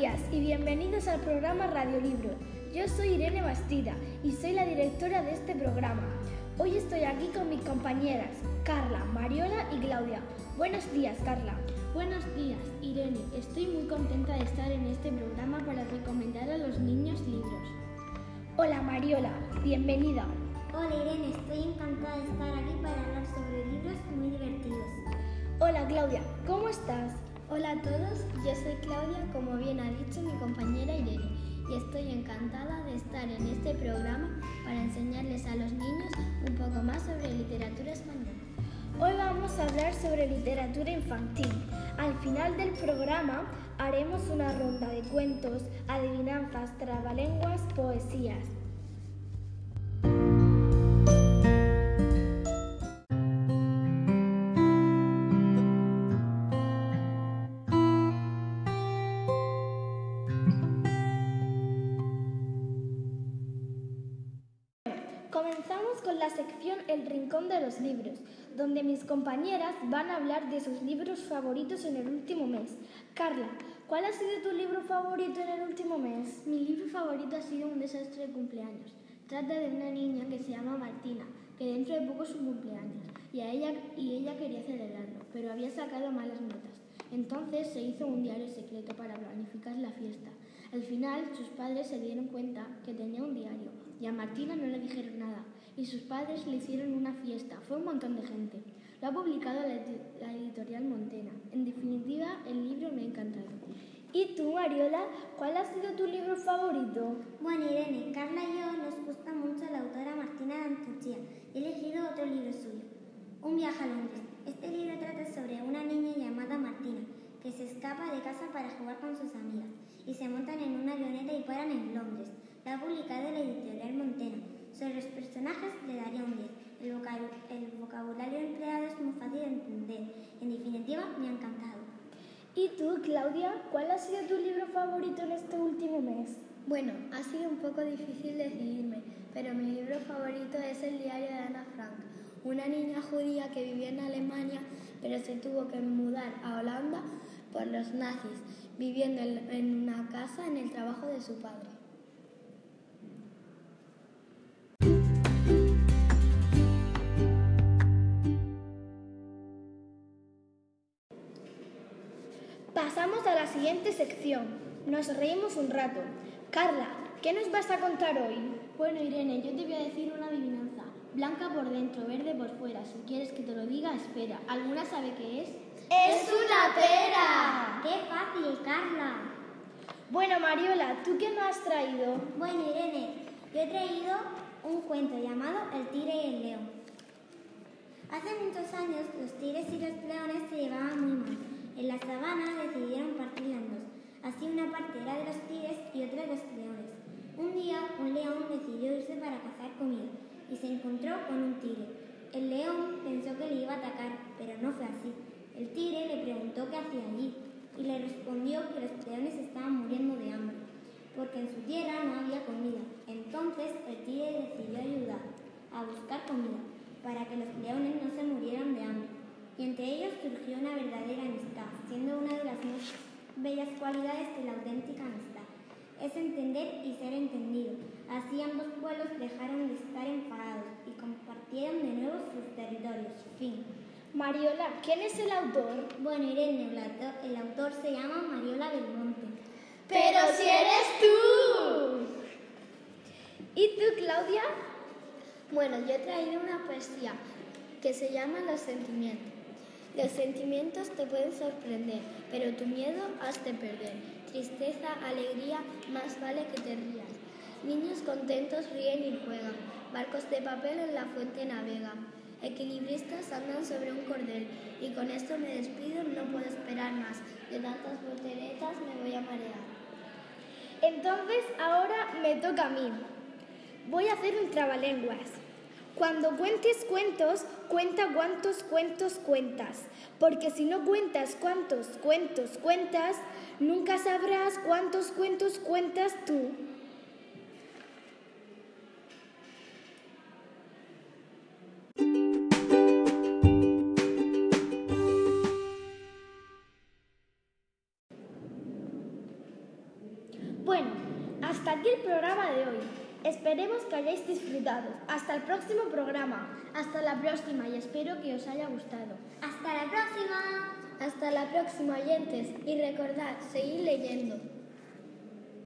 días y bienvenidos al programa Radiolibro. Yo soy Irene Bastida y soy la directora de este programa. Hoy estoy aquí con mis compañeras Carla, Mariola y Claudia. Buenos días, Carla. Buenos días, Irene. Estoy muy contenta de estar en este programa para recomendar a los niños libros. Hola, Mariola. Bienvenida. Hola, Irene. Estoy encantada de estar aquí para hablar sobre libros muy divertidos. Hola, Claudia. ¿Cómo estás? Hola a todos, yo soy Claudia, como bien ha dicho mi compañera Irene, y estoy encantada de estar en este programa para enseñarles a los niños un poco más sobre literatura española. Hoy vamos a hablar sobre literatura infantil. Al final del programa haremos una ronda de cuentos, adivinanzas, trabalenguas, poesías. Comenzamos con la sección El Rincón de los Libros, donde mis compañeras van a hablar de sus libros favoritos en el último mes. Carla, ¿cuál ha sido tu libro favorito en el último mes? Mi libro favorito ha sido Un desastre de cumpleaños. Trata de una niña que se llama Martina, que dentro de poco es su cumpleaños, y, ella, y ella quería celebrarlo, pero había sacado malas notas. Entonces se hizo un diario secreto para planificar la fiesta. Al final, sus padres se dieron cuenta que tenía un diario y a Martina no le dijeron nada. Y sus padres le hicieron una fiesta. Fue un montón de gente. Lo ha publicado la, editorial Montena. En definitiva, el libro me ha encantado. ¿Y tú, Mariola, cuál ha sido tu libro favorito? Bueno, Irene, Carla y yo nos gusta mucho la autora Martina Dantuccia. He elegido otro libro suyo, Un viaje a Londres. Este libro trata sobre una niña llamada Martina que se escapa de casa para jugar con sus amigas y se montan en una avioneta y paran en Londres. La ha publicado la editorial. Sobre los personajes le daría un 10. El, vocabulario empleado es muy fácil de entender. En definitiva, me ha encantado. ¿Y tú, Claudia, cuál ha sido tu libro favorito en este último mes? Bueno, ha sido un poco difícil decidirme, pero mi libro favorito es El diario de Ana Frank, una niña judía que vivía en Alemania, pero se tuvo que mudar a Holanda por los nazis, viviendo en una casa en el trabajo de su padre. Siguiente sección. Nos reímos un rato. Carla, ¿qué nos vas a contar hoy? Bueno, Irene, yo te voy a decir una adivinanza. Blanca por dentro, verde por fuera. Si quieres que te lo diga, espera. ¿Alguna sabe qué es? ¡Es una pera! ¡Qué fácil, Carla! Bueno, Mariola, ¿tú qué nos has traído? Bueno, Irene, yo he traído un cuento llamado El tigre y el león. Hace muchos años los tigres y los leones se llevaban muy mal. En la sabana decidieron partirla en dos. Así una parte era de los tigres y otra de los leones. Un día un león decidió irse para cazar comida y se encontró con un tigre. El león pensó que le iba a atacar, pero no fue así. El tigre le preguntó qué hacía allí y le respondió que los leones estaban muriendo de hambre, porque en su tierra no había comida. Entonces el tigre decidió ayudar a buscar comida para que los leones no se murieran de hambre. Y entre ellos surgió una verdadera amistad, siendo una de las más bellas cualidades de la auténtica amistad. Es entender y ser entendido. Así ambos pueblos dejaron de estar enfadados y compartieron de nuevo sus territorios. Fin. Mariola, ¿quién es el autor? Bueno, Irene, el autor, se llama Mariola Belmonte. ¡Pero si eres tú! ¿Y tú, Claudia? Bueno, yo he traído una poesía que se llama Los sentimientos. Los sentimientos te pueden sorprender, pero tu miedo has de perder. Tristeza, alegría, más vale que te rías. Niños contentos ríen y juegan, barcos de papel en la fuente navegan. Equilibristas andan sobre un cordel y con esto me despido, no puedo esperar más. De tantas volteretas me voy a marear. Entonces ahora me toca a mí. Voy a hacer un trabalenguas. Cuando cuentes cuentos, cuenta cuántos cuentos cuentas, porque si no cuentas cuántos cuentos cuentas, nunca sabrás cuántos cuentos cuentas tú. Bueno, hasta aquí el programa de hoy. Esperemos que hayáis disfrutado. Hasta el próximo programa. Hasta la próxima y espero que os haya gustado. Hasta la próxima. Hasta la próxima, oyentes, y recordad, seguid leyendo.